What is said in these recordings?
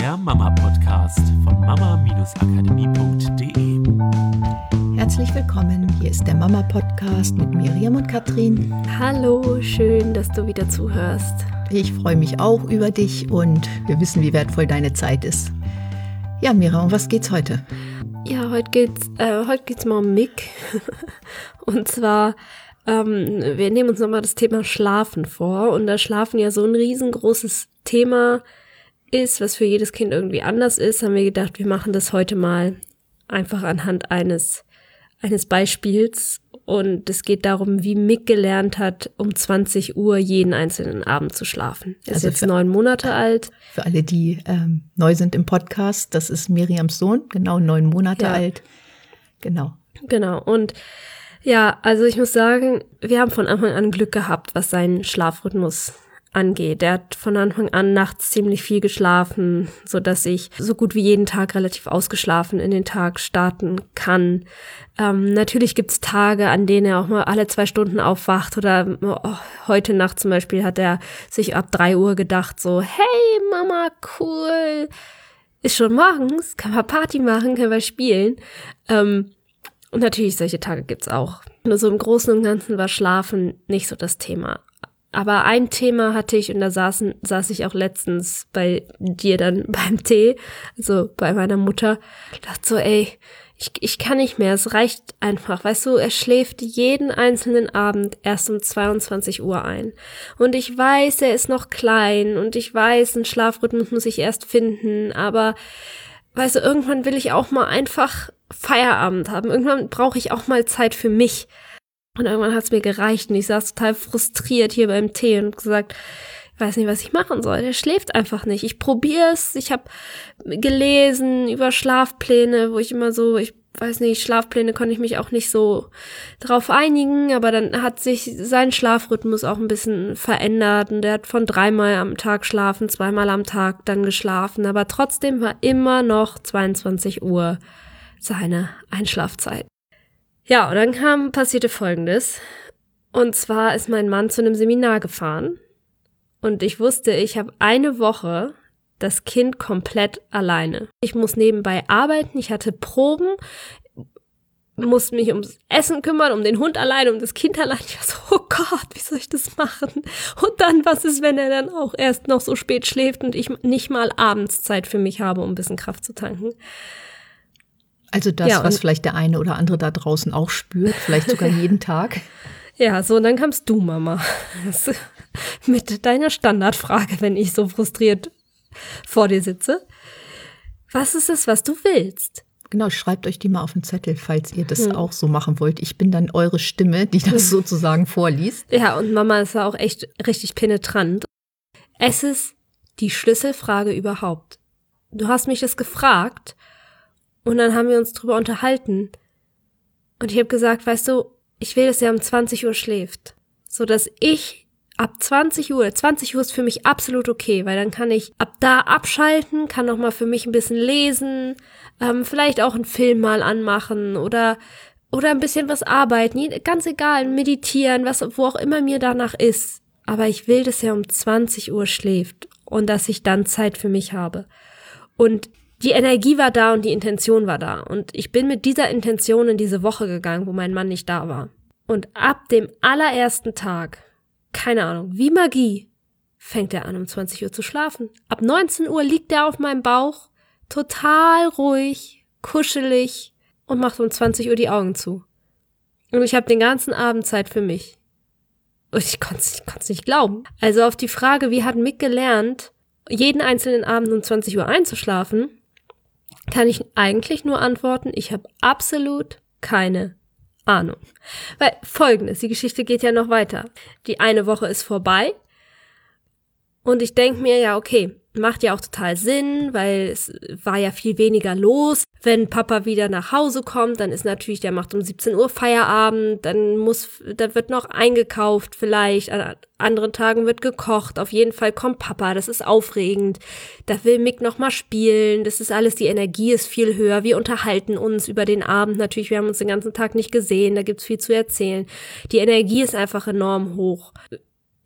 der Mama-Podcast von mama-akademie.de. Herzlich willkommen, hier ist der Mama-Podcast mit Miriam und Katrin. Hallo, schön, dass du wieder zuhörst. Ich freue mich auch über dich und wir wissen, wie wertvoll deine Zeit ist. Ja, Miriam, um was geht's heute? Ja, heute geht's, äh, heute geht's mal um Mick. und zwar ähm, wir nehmen uns nochmal das Thema Schlafen vor und da Schlafen ja so ein riesengroßes Thema ist, was für jedes Kind irgendwie anders ist, haben wir gedacht, wir machen das heute mal einfach anhand eines, eines Beispiels. Und es geht darum, wie Mick gelernt hat, um 20 Uhr jeden einzelnen Abend zu schlafen. Er ist also jetzt neun Monate alt. Für alle, die ähm, neu sind im Podcast, das ist Miriams Sohn, genau neun Monate ja. alt. Genau. Genau. Und ja, also ich muss sagen, wir haben von Anfang an Glück gehabt, was seinen Schlafrhythmus angeht. Er hat von Anfang an nachts ziemlich viel geschlafen, so dass ich so gut wie jeden Tag relativ ausgeschlafen in den Tag starten kann. Ähm, natürlich gibt's Tage, an denen er auch mal alle zwei Stunden aufwacht oder oh, heute Nacht zum Beispiel hat er sich ab drei Uhr gedacht so, hey Mama, cool, ist schon morgens, kann man Party machen, können wir spielen. Ähm, und natürlich, solche Tage gibt's auch. Nur so im Großen und Ganzen war Schlafen nicht so das Thema. Aber ein Thema hatte ich und da saßen, saß ich auch letztens bei dir dann beim Tee, also bei meiner Mutter, dachte so, ey, ich, ich kann nicht mehr, es reicht einfach. Weißt du, er schläft jeden einzelnen Abend erst um 22 Uhr ein. Und ich weiß, er ist noch klein und ich weiß, ein Schlafrhythmus muss ich erst finden, aber weißt du, irgendwann will ich auch mal einfach Feierabend haben. Irgendwann brauche ich auch mal Zeit für mich. Und irgendwann hat es mir gereicht und ich saß total frustriert hier beim Tee und gesagt, ich weiß nicht, was ich machen soll. Der schläft einfach nicht. Ich probiere es. Ich habe gelesen über Schlafpläne, wo ich immer so, ich weiß nicht, Schlafpläne konnte ich mich auch nicht so drauf einigen, aber dann hat sich sein Schlafrhythmus auch ein bisschen verändert und der hat von dreimal am Tag schlafen, zweimal am Tag dann geschlafen, aber trotzdem war immer noch 22 Uhr seine Einschlafzeit. Ja, und dann kam, passierte Folgendes. Und zwar ist mein Mann zu einem Seminar gefahren und ich wusste, ich habe eine Woche das Kind komplett alleine. Ich muss nebenbei arbeiten, ich hatte Proben, musste mich ums Essen kümmern, um den Hund alleine, um das Kind alleine. Ich war so, oh Gott, wie soll ich das machen? Und dann, was ist, wenn er dann auch erst noch so spät schläft und ich nicht mal abends Zeit für mich habe, um ein bisschen Kraft zu tanken? Also das, ja, was vielleicht der eine oder andere da draußen auch spürt, vielleicht sogar jeden Tag. Ja, so, und dann kamst du, Mama, mit deiner Standardfrage, wenn ich so frustriert vor dir sitze. Was ist es, was du willst? Genau, schreibt euch die mal auf den Zettel, falls ihr das hm. auch so machen wollt. Ich bin dann eure Stimme, die das hm. sozusagen vorliest. Ja, und Mama ist ja auch echt richtig penetrant. Es ist die Schlüsselfrage überhaupt. Du hast mich das gefragt und dann haben wir uns drüber unterhalten. Und ich habe gesagt, weißt du, ich will, dass er um 20 Uhr schläft. So dass ich ab 20 Uhr, 20 Uhr ist für mich absolut okay, weil dann kann ich ab da abschalten, kann noch mal für mich ein bisschen lesen, ähm, vielleicht auch einen Film mal anmachen oder oder ein bisschen was arbeiten, ganz egal, meditieren, was wo auch immer mir danach ist. Aber ich will, dass er um 20 Uhr schläft und dass ich dann Zeit für mich habe. Und die Energie war da und die Intention war da. Und ich bin mit dieser Intention in diese Woche gegangen, wo mein Mann nicht da war. Und ab dem allerersten Tag, keine Ahnung, wie Magie, fängt er an, um 20 Uhr zu schlafen. Ab 19 Uhr liegt er auf meinem Bauch, total ruhig, kuschelig und macht um 20 Uhr die Augen zu. Und ich habe den ganzen Abend Zeit für mich. Und ich konnte es nicht glauben. Also auf die Frage, wie hat Mick gelernt, jeden einzelnen Abend um 20 Uhr einzuschlafen, kann ich eigentlich nur antworten, ich habe absolut keine Ahnung. Weil folgendes, die Geschichte geht ja noch weiter. Die eine Woche ist vorbei und ich denke mir, ja, okay, macht ja auch total Sinn, weil es war ja viel weniger los. Wenn Papa wieder nach Hause kommt, dann ist natürlich, der macht um 17 Uhr Feierabend, dann muss, da wird noch eingekauft vielleicht, an anderen Tagen wird gekocht, auf jeden Fall kommt Papa, das ist aufregend, da will Mick noch mal spielen, das ist alles, die Energie ist viel höher, wir unterhalten uns über den Abend, natürlich, wir haben uns den ganzen Tag nicht gesehen, da gibt's viel zu erzählen. Die Energie ist einfach enorm hoch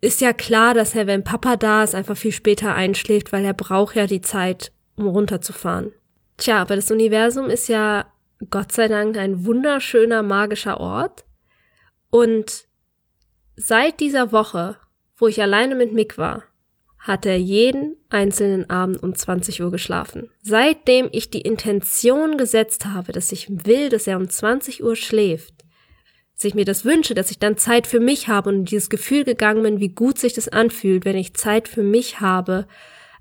ist ja klar, dass er, wenn Papa da ist, einfach viel später einschläft, weil er braucht ja die Zeit, um runterzufahren. Tja, aber das Universum ist ja Gott sei Dank ein wunderschöner, magischer Ort. Und seit dieser Woche, wo ich alleine mit Mick war, hat er jeden einzelnen Abend um 20 Uhr geschlafen. Seitdem ich die Intention gesetzt habe, dass ich will, dass er um 20 Uhr schläft, dass ich mir das wünsche, dass ich dann Zeit für mich habe und dieses Gefühl gegangen bin, wie gut sich das anfühlt, wenn ich Zeit für mich habe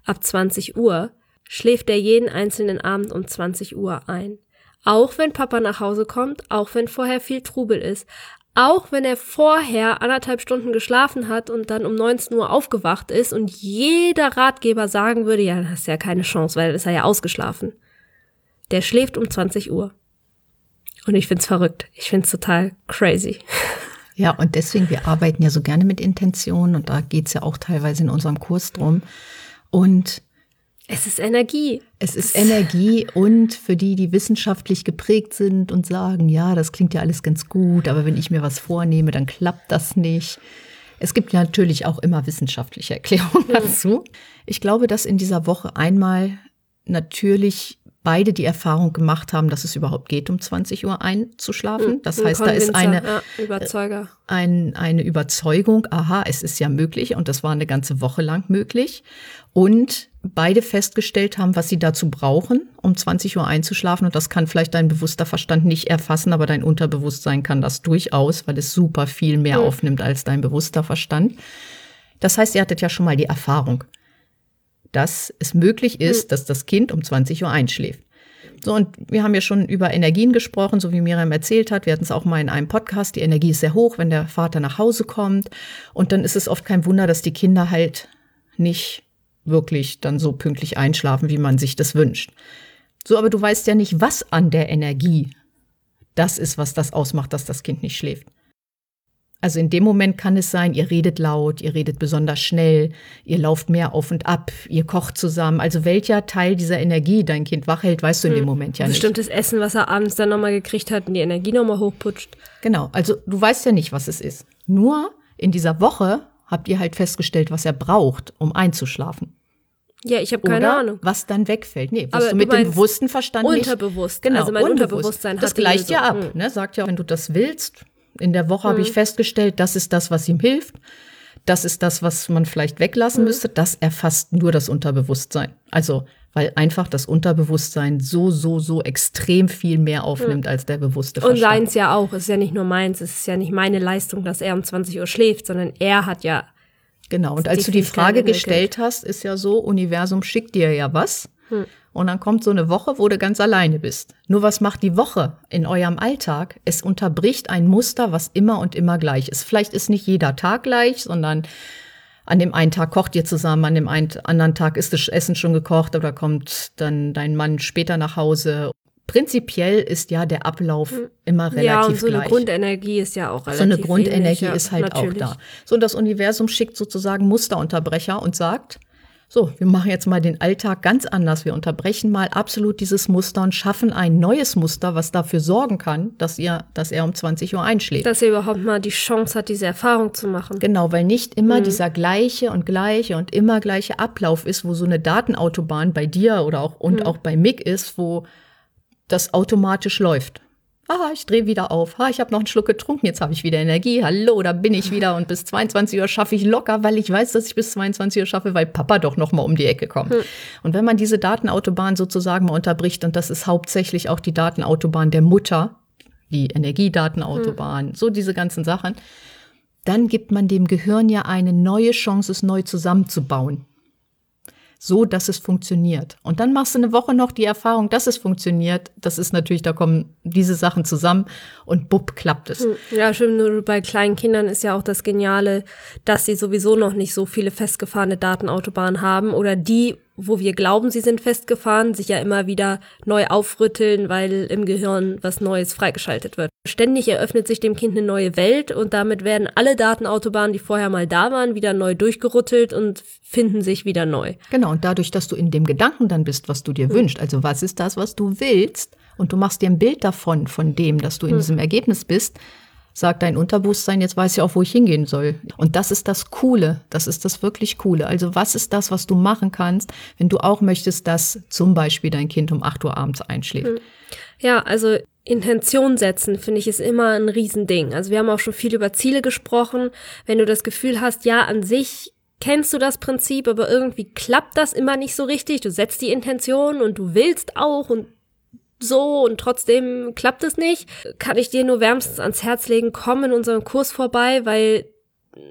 ab 20 Uhr, schläft er jeden einzelnen Abend um 20 Uhr ein. Auch wenn Papa nach Hause kommt, auch wenn vorher viel Trubel ist, auch wenn er vorher anderthalb Stunden geschlafen hat und dann um 19 Uhr aufgewacht ist und jeder Ratgeber sagen würde, ja, das ist ja keine Chance, weil ist er ja ausgeschlafen. Der schläft um 20 Uhr. Und ich find's verrückt. Ich find's total crazy. Ja, und deswegen, wir arbeiten ja so gerne mit Intentionen und da geht's ja auch teilweise in unserem Kurs drum. Und es ist Energie. Es ist Energie und für die, die wissenschaftlich geprägt sind und sagen, ja, das klingt ja alles ganz gut, aber wenn ich mir was vornehme, dann klappt das nicht. Es gibt ja natürlich auch immer wissenschaftliche Erklärungen dazu. Ich glaube, dass in dieser Woche einmal natürlich beide die Erfahrung gemacht haben, dass es überhaupt geht, um 20 Uhr einzuschlafen. Hm, Das heißt, da ist eine, ja, Überzeuger. ein, eine Überzeugung, aha, es ist ja möglich und das war eine ganze Woche lang möglich. Und beide festgestellt haben, was sie dazu brauchen, um 20 Uhr einzuschlafen. Und das kann vielleicht dein bewusster Verstand nicht erfassen, aber dein Unterbewusstsein kann das durchaus, weil es super viel mehr Hm. aufnimmt als dein bewusster Verstand. Das heißt, ihr hattet ja schon mal die Erfahrung, dass es möglich ist, dass das Kind um 20 Uhr einschläft. So, und wir haben ja schon über Energien gesprochen, so wie Miriam erzählt hat. Wir hatten es auch mal in einem Podcast. Die Energie ist sehr hoch, wenn der Vater nach Hause kommt. Und dann ist es oft kein Wunder, dass die Kinder halt nicht wirklich dann so pünktlich einschlafen, wie man sich das wünscht. So, aber du weißt ja nicht, was an der Energie das ist, was das ausmacht, dass das Kind nicht schläft. Also in dem Moment kann es sein, ihr redet laut, ihr redet besonders schnell, ihr lauft mehr auf und ab, ihr kocht zusammen. Also welcher Teil dieser Energie dein Kind wach hält, weißt du in dem Moment ja nicht. Bestimmtes Essen, was er abends dann nochmal gekriegt hat und die Energie nochmal hochputscht. Genau, also du weißt ja nicht, was es ist. Nur in dieser Woche habt ihr halt festgestellt, was er braucht, um einzuschlafen. Ja, ich habe keine Oder Ahnung. was dann wegfällt. Nee, was du du mit dem bewussten Verstand nicht. unterbewusst. Genau, Also mein. Unterbewusstsein Das gleicht ja ab. Hm. Ne? Sagt ja, wenn du das willst. In der Woche habe ich festgestellt, das ist das, was ihm hilft. Das ist das, was man vielleicht weglassen Hm. müsste. Das erfasst nur das Unterbewusstsein. Also, weil einfach das Unterbewusstsein so, so, so extrem viel mehr aufnimmt als der bewusste Hm. Und Verstand. seins ja auch. Es ist ja nicht nur meins. Es ist ja nicht meine Leistung, dass er um 20 Uhr schläft, sondern er hat ja. Genau, und als du die Frage gestellt hast, ist ja so, Universum schickt dir ja was. Und dann kommt so eine Woche, wo du ganz alleine bist. Nur was macht die Woche in eurem Alltag? Es unterbricht ein Muster, was immer und immer gleich ist. Vielleicht ist nicht jeder Tag gleich, sondern an dem einen Tag kocht ihr zusammen, an dem einen, anderen Tag ist das Essen schon gekocht oder kommt dann dein Mann später nach Hause. Prinzipiell ist ja der Ablauf immer relativ ja, und so gleich. eine Grundenergie ist ja auch relativ So eine Grundenergie ähnlich, ja, ist halt natürlich. auch da. So, und das Universum schickt sozusagen Musterunterbrecher und sagt, so, wir machen jetzt mal den Alltag ganz anders. Wir unterbrechen mal absolut dieses Muster und schaffen ein neues Muster, was dafür sorgen kann, dass ihr, dass er um 20 Uhr einschläft. Dass er überhaupt mal die Chance hat, diese Erfahrung zu machen. Genau, weil nicht immer Mhm. dieser gleiche und gleiche und immer gleiche Ablauf ist, wo so eine Datenautobahn bei dir oder auch und Mhm. auch bei Mick ist, wo das automatisch läuft. Ah, ich drehe wieder auf. Ah, ich habe noch einen Schluck getrunken, jetzt habe ich wieder Energie. Hallo, da bin ich wieder und bis 22 Uhr schaffe ich locker, weil ich weiß, dass ich bis 22 Uhr schaffe, weil Papa doch noch mal um die Ecke kommt. Und wenn man diese Datenautobahn sozusagen mal unterbricht und das ist hauptsächlich auch die Datenautobahn der Mutter, die Energiedatenautobahn, so diese ganzen Sachen, dann gibt man dem Gehirn ja eine neue Chance, es neu zusammenzubauen. So, dass es funktioniert. Und dann machst du eine Woche noch die Erfahrung, dass es funktioniert. Das ist natürlich, da kommen diese Sachen zusammen und bupp, klappt es. Ja, stimmt. Nur bei kleinen Kindern ist ja auch das Geniale, dass sie sowieso noch nicht so viele festgefahrene Datenautobahnen haben oder die, wo wir glauben, sie sind festgefahren, sich ja immer wieder neu aufrütteln, weil im Gehirn was Neues freigeschaltet wird. Ständig eröffnet sich dem Kind eine neue Welt und damit werden alle Datenautobahnen, die vorher mal da waren, wieder neu durchgerüttelt und finden sich wieder neu. Genau, und dadurch, dass du in dem Gedanken dann bist, was du dir wünschst, also was ist das, was du willst, und du machst dir ein Bild davon, von dem, dass du in diesem Ergebnis bist, sagt dein Unterbewusstsein, jetzt weiß ich auch, wo ich hingehen soll. Und das ist das Coole, das ist das wirklich Coole. Also was ist das, was du machen kannst, wenn du auch möchtest, dass zum Beispiel dein Kind um 8 Uhr abends einschläft? Hm. Ja, also Intention setzen, finde ich, ist immer ein Riesending. Also wir haben auch schon viel über Ziele gesprochen. Wenn du das Gefühl hast, ja, an sich kennst du das Prinzip, aber irgendwie klappt das immer nicht so richtig. Du setzt die Intention und du willst auch und so und trotzdem klappt es nicht, kann ich dir nur wärmstens ans Herz legen, komm in unserem Kurs vorbei, weil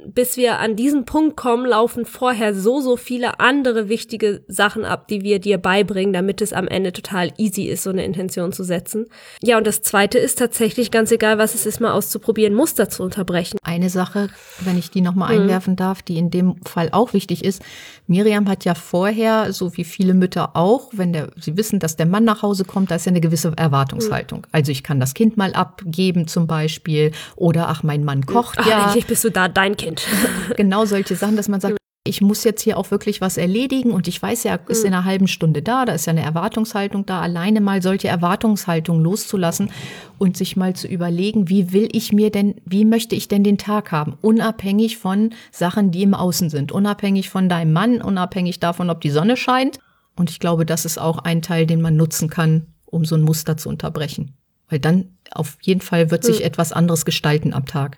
bis wir an diesen Punkt kommen, laufen vorher so, so viele andere wichtige Sachen ab, die wir dir beibringen, damit es am Ende total easy ist, so eine Intention zu setzen. Ja, und das zweite ist tatsächlich ganz egal, was es ist, mal auszuprobieren, Muster zu unterbrechen. Eine Sache, wenn ich die nochmal mhm. einwerfen darf, die in dem Fall auch wichtig ist. Miriam hat ja vorher, so wie viele Mütter auch, wenn der, sie wissen, dass der Mann nach Hause kommt, da ist ja eine gewisse Erwartungshaltung. Mhm. Also ich kann das Kind mal abgeben zum Beispiel oder ach, mein Mann kocht ach, ja. Endlich bist du da, dein Kind. genau solche Sachen, dass man sagt, ich muss jetzt hier auch wirklich was erledigen und ich weiß ja, ist in einer halben Stunde da, da ist ja eine Erwartungshaltung da, alleine mal solche Erwartungshaltung loszulassen und sich mal zu überlegen, wie will ich mir denn, wie möchte ich denn den Tag haben, unabhängig von Sachen, die im Außen sind, unabhängig von deinem Mann, unabhängig davon, ob die Sonne scheint. Und ich glaube, das ist auch ein Teil, den man nutzen kann, um so ein Muster zu unterbrechen. Weil dann auf jeden Fall wird sich etwas anderes gestalten am Tag.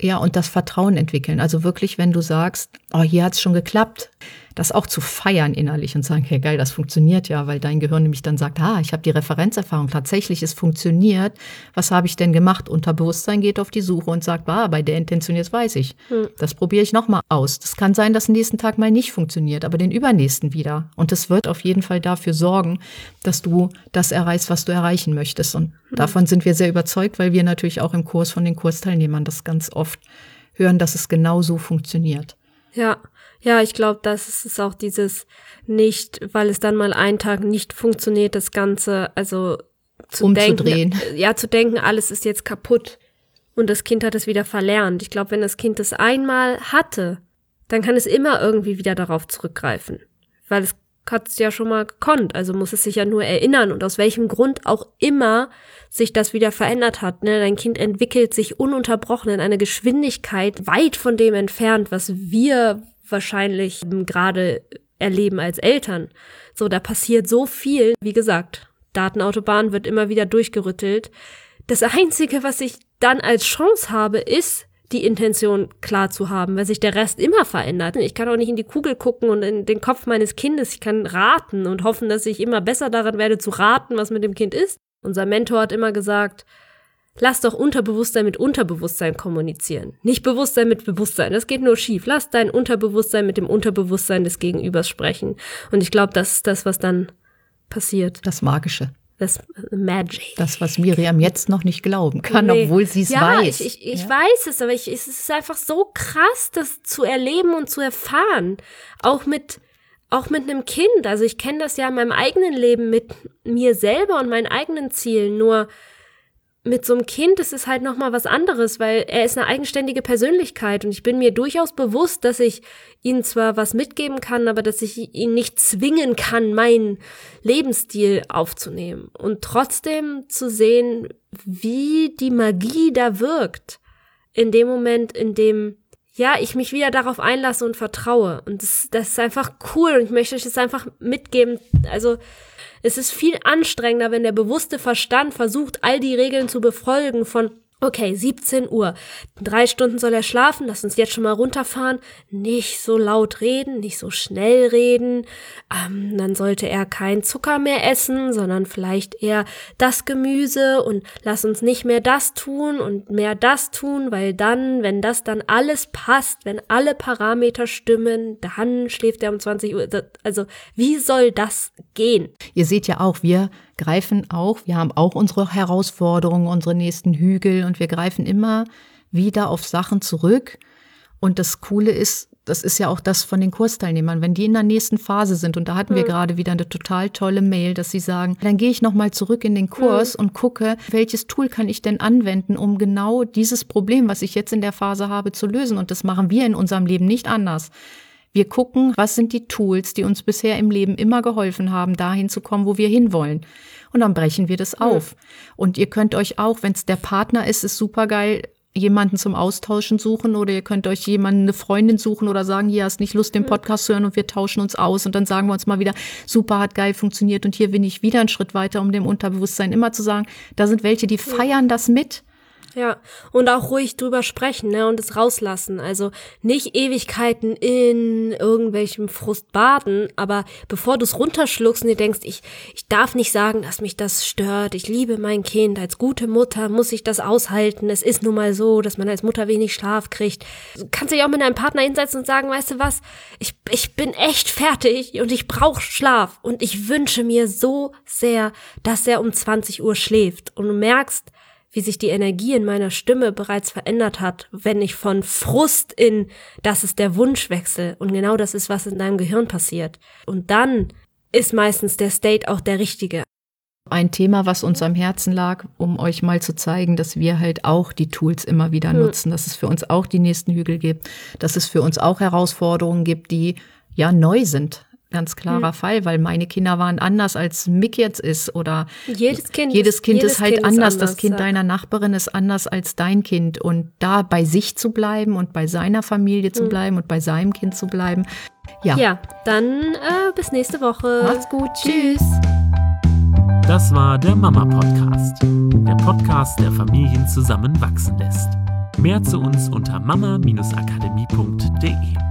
Ja, und das Vertrauen entwickeln. Also wirklich, wenn du sagst, oh, hier hat's schon geklappt, das auch zu feiern innerlich und sagen, hey geil, das funktioniert ja, weil dein Gehirn nämlich dann sagt, ah, ich habe die Referenzerfahrung, tatsächlich, es funktioniert. Was habe ich denn gemacht? Unterbewusstsein geht auf die Suche und sagt, ah, bei der Intention jetzt weiß ich. Hm. Das probiere ich nochmal aus. Das kann sein, dass nächsten Tag mal nicht funktioniert, aber den übernächsten wieder. Und es wird auf jeden Fall dafür sorgen, dass du das erreichst, was du erreichen möchtest. Und hm. davon sind wir sehr überzeugt, weil wir natürlich auch im Kurs von den Kursteilnehmern das ganz oft hören, dass es genau so funktioniert. Ja, ja, ich glaube, das ist auch dieses nicht, weil es dann mal einen Tag nicht funktioniert, das Ganze, also zu Umzudrehen. denken, ja, zu denken, alles ist jetzt kaputt und das Kind hat es wieder verlernt. Ich glaube, wenn das Kind es einmal hatte, dann kann es immer irgendwie wieder darauf zurückgreifen, weil es hat es ja schon mal gekonnt, also muss es sich ja nur erinnern und aus welchem Grund auch immer sich das wieder verändert hat. Ne? Dein Kind entwickelt sich ununterbrochen in eine Geschwindigkeit weit von dem entfernt, was wir wahrscheinlich gerade erleben als Eltern. So, da passiert so viel. Wie gesagt, Datenautobahn wird immer wieder durchgerüttelt. Das Einzige, was ich dann als Chance habe, ist, die Intention klar zu haben, weil sich der Rest immer verändert. Ich kann auch nicht in die Kugel gucken und in den Kopf meines Kindes. Ich kann raten und hoffen, dass ich immer besser daran werde zu raten, was mit dem Kind ist. Unser Mentor hat immer gesagt, Lass doch Unterbewusstsein mit Unterbewusstsein kommunizieren. Nicht Bewusstsein mit Bewusstsein. Das geht nur schief. Lass dein Unterbewusstsein mit dem Unterbewusstsein des Gegenübers sprechen. Und ich glaube, das ist das, was dann passiert. Das Magische. Das Magic. Das, was Miriam jetzt noch nicht glauben kann, nee. obwohl sie es ja, weiß. Ich, ich, ich ja? weiß es, aber ich, es ist einfach so krass, das zu erleben und zu erfahren. Auch mit, auch mit einem Kind. Also ich kenne das ja in meinem eigenen Leben mit mir selber und meinen eigenen Zielen. Nur mit so einem Kind ist es halt noch mal was anderes, weil er ist eine eigenständige Persönlichkeit und ich bin mir durchaus bewusst, dass ich ihm zwar was mitgeben kann, aber dass ich ihn nicht zwingen kann, meinen Lebensstil aufzunehmen und trotzdem zu sehen, wie die Magie da wirkt in dem Moment, in dem ja, ich mich wieder darauf einlasse und vertraue. Und das, das ist einfach cool und ich möchte euch das einfach mitgeben, also es ist viel anstrengender, wenn der bewusste Verstand versucht, all die Regeln zu befolgen von Okay, 17 Uhr. Drei Stunden soll er schlafen. Lass uns jetzt schon mal runterfahren. Nicht so laut reden, nicht so schnell reden. Ähm, dann sollte er kein Zucker mehr essen, sondern vielleicht eher das Gemüse und lass uns nicht mehr das tun und mehr das tun, weil dann, wenn das dann alles passt, wenn alle Parameter stimmen, dann schläft er um 20 Uhr. Also, wie soll das gehen? Ihr seht ja auch, wir greifen auch, wir haben auch unsere Herausforderungen, unsere nächsten Hügel und wir greifen immer wieder auf Sachen zurück. Und das Coole ist, das ist ja auch das von den Kursteilnehmern, wenn die in der nächsten Phase sind und da hatten wir mhm. gerade wieder eine total tolle Mail, dass sie sagen, dann gehe ich noch mal zurück in den Kurs mhm. und gucke, welches Tool kann ich denn anwenden, um genau dieses Problem, was ich jetzt in der Phase habe, zu lösen und das machen wir in unserem Leben nicht anders. Wir gucken, was sind die Tools, die uns bisher im Leben immer geholfen haben, dahin zu kommen, wo wir hinwollen. Und dann brechen wir das auf. Und ihr könnt euch auch, wenn es der Partner ist, ist super geil, jemanden zum Austauschen suchen oder ihr könnt euch jemanden, eine Freundin suchen oder sagen, hier hast nicht Lust, den Podcast zu hören und wir tauschen uns aus und dann sagen wir uns mal wieder, super, hat geil funktioniert und hier bin ich wieder einen Schritt weiter, um dem Unterbewusstsein immer zu sagen, da sind welche, die feiern das mit ja, und auch ruhig drüber sprechen, ne, und es rauslassen. Also nicht Ewigkeiten in irgendwelchem Frust baden, aber bevor du es runterschluckst und dir denkst, ich, ich darf nicht sagen, dass mich das stört, ich liebe mein Kind, als gute Mutter muss ich das aushalten, es ist nun mal so, dass man als Mutter wenig Schlaf kriegt. Du kannst dich auch mit deinem Partner hinsetzen und sagen, weißt du was, ich, ich bin echt fertig und ich brauche Schlaf und ich wünsche mir so sehr, dass er um 20 Uhr schläft und du merkst, wie sich die Energie in meiner Stimme bereits verändert hat, wenn ich von Frust in das ist der Wunschwechsel und genau das ist, was in deinem Gehirn passiert. Und dann ist meistens der State auch der richtige. Ein Thema, was uns am Herzen lag, um euch mal zu zeigen, dass wir halt auch die Tools immer wieder hm. nutzen, dass es für uns auch die nächsten Hügel gibt, dass es für uns auch Herausforderungen gibt, die ja neu sind ganz klarer mhm. Fall, weil meine Kinder waren anders als Mick jetzt ist oder jedes Kind, jedes kind jedes ist halt kind anders. Ist anders. Das Kind ja. deiner Nachbarin ist anders als dein Kind und da bei sich zu bleiben und bei seiner Familie zu mhm. bleiben und bei seinem Kind zu bleiben. Ja, ja dann äh, bis nächste Woche. Macht's gut. Tschüss. Das war der Mama Podcast, der Podcast, der Familien zusammenwachsen lässt. Mehr zu uns unter mama-akademie.de.